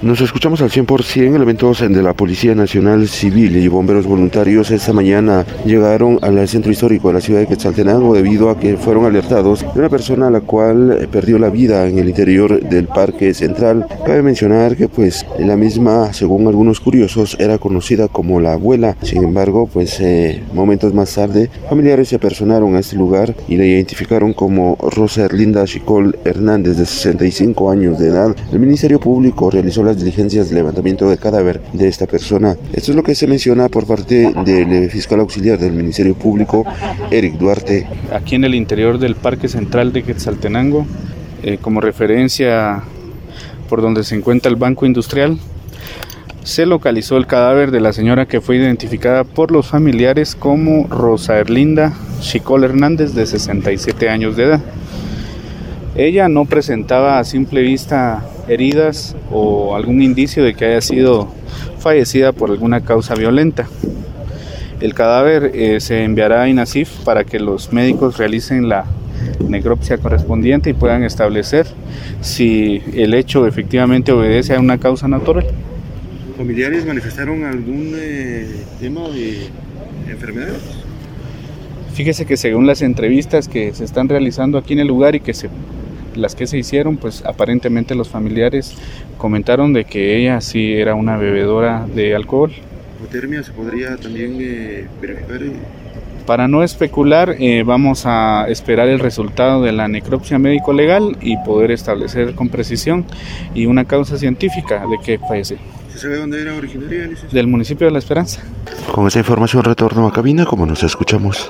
Nos escuchamos al 100%. Elementos de la Policía Nacional Civil y bomberos voluntarios esta mañana llegaron al centro histórico de la ciudad de Quetzaltenango debido a que fueron alertados de una persona a la cual perdió la vida en el interior del Parque Central. Cabe mencionar que pues la misma, según algunos curiosos, era conocida como la abuela. Sin embargo, pues eh, momentos más tarde, familiares se personaron a este lugar y la identificaron como Rosa Erlinda Chicol Hernández, de 65 años de edad. El Ministerio Público realizó las diligencias de levantamiento de cadáver de esta persona. Esto es lo que se menciona por parte del fiscal auxiliar del Ministerio Público, Eric Duarte. Aquí en el interior del Parque Central de Quetzaltenango, eh, como referencia por donde se encuentra el Banco Industrial, se localizó el cadáver de la señora que fue identificada por los familiares como Rosa Erlinda Chicol Hernández, de 67 años de edad. Ella no presentaba a simple vista heridas o algún indicio de que haya sido fallecida por alguna causa violenta. El cadáver eh, se enviará a INASIF para que los médicos realicen la necropsia correspondiente y puedan establecer si el hecho efectivamente obedece a una causa natural. ¿Familiares manifestaron algún eh, tema de enfermedades? Fíjese que según las entrevistas que se están realizando aquí en el lugar y que se las que se hicieron, pues aparentemente los familiares comentaron de que ella sí era una bebedora de alcohol. ¿Hipotermia se podría también eh, verificar? Para no especular, eh, vamos a esperar el resultado de la necropsia médico-legal y poder establecer con precisión y una causa científica de que fallece. ¿Se sabe dónde era originaria? Del municipio de La Esperanza. Con esa información retorno a cabina, como nos escuchamos.